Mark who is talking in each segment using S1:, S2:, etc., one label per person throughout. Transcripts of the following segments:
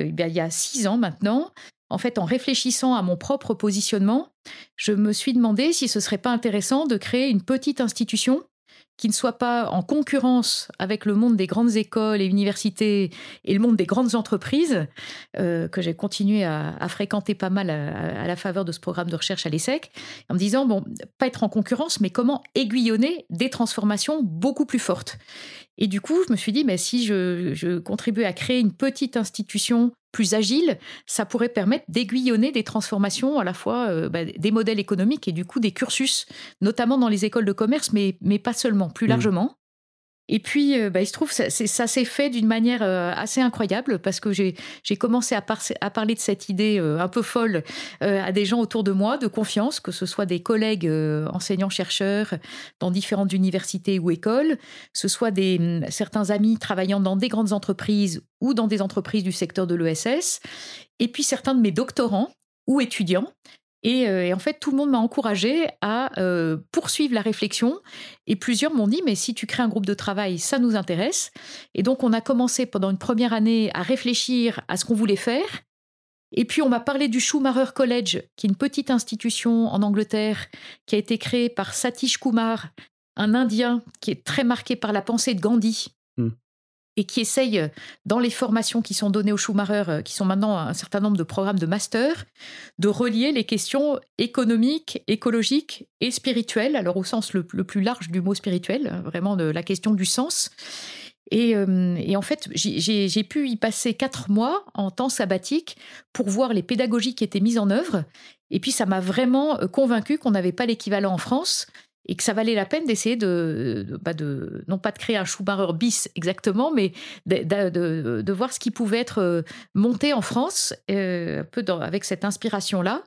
S1: eh il y a six ans maintenant, en fait, en réfléchissant à mon propre positionnement, je me suis demandé si ce serait pas intéressant de créer une petite institution qui ne soit pas en concurrence avec le monde des grandes écoles et universités et le monde des grandes entreprises, euh, que j'ai continué à, fréquenter pas mal à, la faveur de ce programme de recherche à l'ESSEC, en me disant, bon, pas être en concurrence, mais comment aiguillonner des transformations beaucoup plus fortes. Et du coup, je me suis dit, mais si je, je contribuais à créer une petite institution plus agile, ça pourrait permettre d'aiguillonner des transformations à la fois euh, bah, des modèles économiques et du coup des cursus, notamment dans les écoles de commerce, mais, mais pas seulement, plus mmh. largement. Et puis, euh, bah, il se trouve, ça, ça s'est fait d'une manière euh, assez incroyable parce que j'ai commencé à, parler de cette idée un peu folle à des gens autour de moi, de confiance, que ce soit des collègues enseignants-chercheurs dans différentes universités ou écoles, ce soit des, hum, certains amis travaillant dans des grandes entreprises ou dans des entreprises du secteur de l'ESS, et puis certains de mes doctorants ou étudiants. Euh, et, en fait, tout le monde m'a encouragé à euh, poursuivre la réflexion. Et plusieurs m'ont dit, mais si tu crées un groupe de travail, ça nous intéresse. Et donc, on a commencé pendant une première année à réfléchir à ce qu'on voulait faire. Et puis, on m'a parlé du Schumacher College, qui est une petite institution en Angleterre qui a été créée par Satish Kumar, un Indien qui est très marqué par la pensée de Gandhi et qui essaye, dans les formations qui sont données au Schumacher, euh, qui sont maintenant un certain nombre de programmes de master, de relier les questions économiques, écologiques et spirituelles, alors au sens le, plus large du mot spirituel, hein, vraiment de la question du sens. Et, euh, et, en fait, j'ai pu y passer quatre mois en temps sabbatique pour voir les pédagogies qui étaient mises en œuvre. Et puis, ça m'a vraiment euh, convaincu qu'on n'avait pas l'équivalent en France et que ça valait la peine d'essayer de, bah, non pas de créer un Schumacher bis exactement, mais de, de, voir ce qui pouvait être euh, monté en France, euh, un peu avec cette inspiration-là.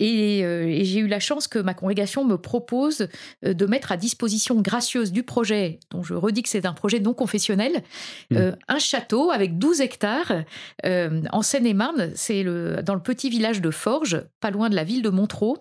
S1: Euh, et, j'ai eu la chance que ma congrégation me propose euh, de mettre à disposition gracieuse du projet, dont je redis que c'est un projet non confessionnel, mmh. euh, un château avec 12 hectares en Seine-et-Marne. C'est le, dans le petit village de Forges, pas loin de la ville de Montreux.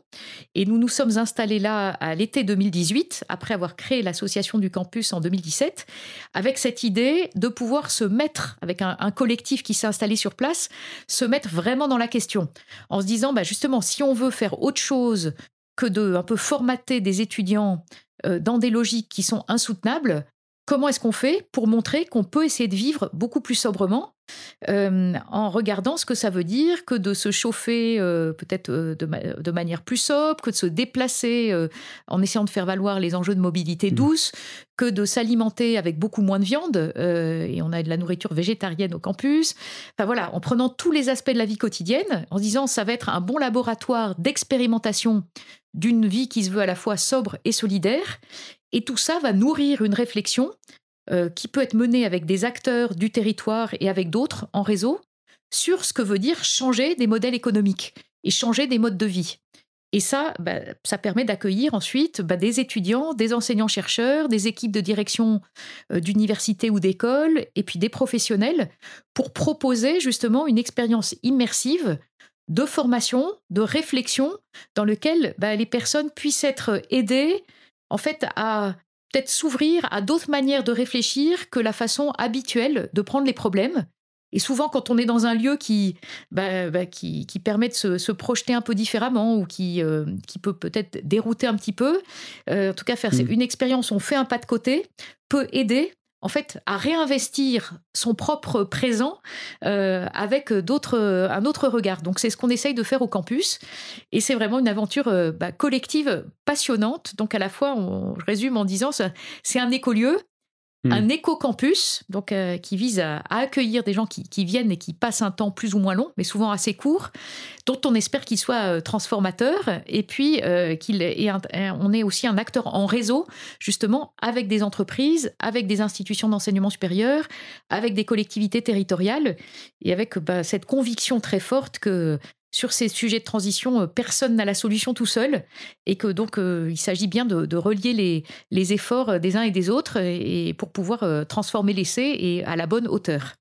S1: Et nous nous sommes installés là à l'été 2018, après avoir créé l'association du campus en 2017, avec cette idée de pouvoir se mettre, avec un, collectif qui s'est installé sur place, se mettre vraiment dans la question, en se disant, bah justement, si on veut faire autre chose que de un peu formater des étudiants euh, dans des logiques qui sont insoutenables, comment est-ce qu'on fait pour montrer qu'on peut essayer de vivre beaucoup plus sobrement euh, en regardant ce que ça veut dire que de se chauffer euh, peut-être de, manière plus sobre, que de se déplacer en essayant de faire valoir les enjeux de mobilité mmh. douce, que de s'alimenter avec beaucoup moins de viande, et on a de la nourriture végétarienne au campus. Enfin voilà, en prenant tous les aspects de la vie quotidienne, en disant ça va être un bon laboratoire d'expérimentation d'une vie qui se veut à la fois sobre et solidaire. Et tout ça va nourrir une réflexion euh, qui peut être menée avec des acteurs du territoire et avec d'autres en réseau sur ce que veut dire changer des modèles économiques et changer des modes de vie. Et ça, bah, ça permet d'accueillir ensuite bah, des étudiants, des enseignants-chercheurs, des équipes de direction euh, d'université ou d'école, et puis des professionnels, pour proposer justement une expérience immersive de formation, de réflexion, dans lequel bah, les personnes puissent être aidées, en fait, à peut-être s'ouvrir à d'autres manières de réfléchir que la façon habituelle de prendre les problèmes. Et souvent, quand on est dans un lieu qui, bah, bah, qui, permet de se, projeter un peu différemment ou qui, euh, qui peut peut-être dérouter un petit peu, euh, en tout cas faire mmh. une expérience, on fait un pas de côté, peut aider en fait, à réinvestir son propre présent euh, avec d'autres, un autre regard. Donc, c'est ce qu'on essaye de faire au campus. Et c'est vraiment une aventure euh, bah, collective passionnante. Donc, à la fois, on, résume en disant, c'est un écolieu, Hmm. un éco-campus, donc euh, qui vise à, accueillir des gens qui, viennent et qui passent un temps plus ou moins long, mais souvent assez court, dont on espère qu'il soit euh, transformateur, et puis euh, qu'il est on est aussi un acteur en réseau, justement, avec des entreprises, avec des institutions d'enseignement supérieur, avec des collectivités territoriales, et avec bah, cette conviction très forte que sur ces sujets de transition, euh, personne n'a la solution tout seul et que donc euh, il s'agit bien de, relier les, efforts des uns et des autres et, pour pouvoir euh, transformer l'essai et à la bonne hauteur.